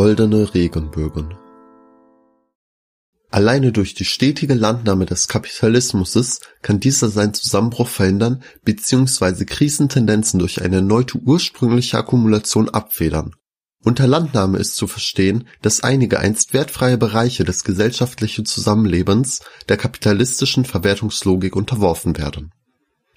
Goldene Regenbögen Alleine durch die stetige Landnahme des Kapitalismus kann dieser seinen Zusammenbruch verhindern bzw. Krisentendenzen durch eine erneute ursprüngliche Akkumulation abfedern. Unter Landnahme ist zu verstehen, dass einige einst wertfreie Bereiche des gesellschaftlichen Zusammenlebens der kapitalistischen Verwertungslogik unterworfen werden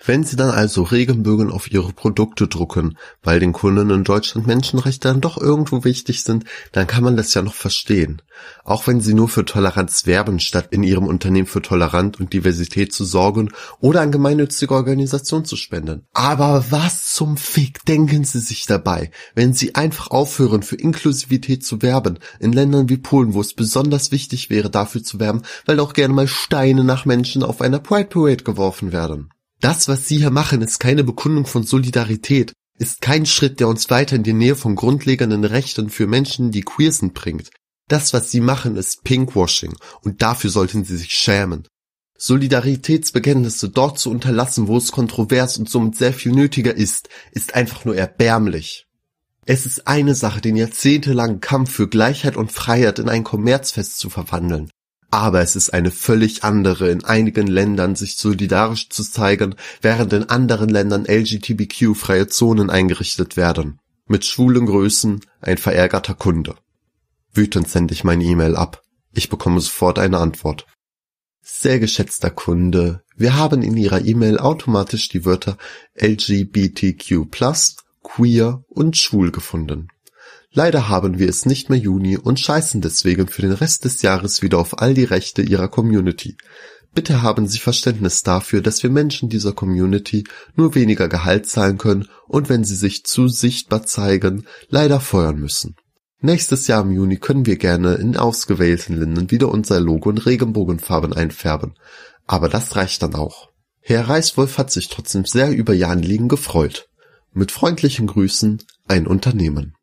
wenn Sie dann also Regenbögen auf Ihre Produkte drucken, weil den Kunden in Deutschland Menschenrechte dann doch irgendwo wichtig sind, dann kann man das ja noch verstehen. Auch wenn Sie nur für Toleranz werben, statt in Ihrem Unternehmen für Toleranz und Diversität zu sorgen oder an gemeinnützige Organisationen zu spenden. Aber was zum Fick denken Sie sich dabei, wenn Sie einfach aufhören, für Inklusivität zu werben, in Ländern wie Polen, wo es besonders wichtig wäre, dafür zu werben, weil auch gerne mal Steine nach Menschen auf einer Pride Parade geworfen werden. Das, was Sie hier machen, ist keine Bekundung von Solidarität, ist kein Schritt, der uns weiter in die Nähe von grundlegenden Rechten für Menschen, die queer sind, bringt. Das, was Sie machen, ist Pinkwashing und dafür sollten Sie sich schämen. Solidaritätsbekenntnisse dort zu unterlassen, wo es kontrovers und somit sehr viel nötiger ist, ist einfach nur erbärmlich. Es ist eine Sache, den jahrzehntelangen Kampf für Gleichheit und Freiheit in ein Kommerzfest zu verwandeln. Aber es ist eine völlig andere, in einigen Ländern sich solidarisch zu zeigen, während in anderen Ländern LGBTQ-freie Zonen eingerichtet werden. Mit schwulen Größen ein verärgerter Kunde. Wütend sende ich meine E-Mail ab. Ich bekomme sofort eine Antwort. Sehr geschätzter Kunde, wir haben in Ihrer E-Mail automatisch die Wörter LGBTQ+, queer und schwul gefunden. Leider haben wir es nicht mehr Juni und scheißen deswegen für den Rest des Jahres wieder auf all die Rechte ihrer Community. Bitte haben Sie Verständnis dafür, dass wir Menschen dieser Community nur weniger Gehalt zahlen können und wenn sie sich zu sichtbar zeigen, leider feuern müssen. Nächstes Jahr im Juni können wir gerne in ausgewählten Ländern wieder unser Logo in Regenbogenfarben einfärben. Aber das reicht dann auch. Herr Reiswolf hat sich trotzdem sehr über Ihr Anliegen gefreut. Mit freundlichen Grüßen, ein Unternehmen.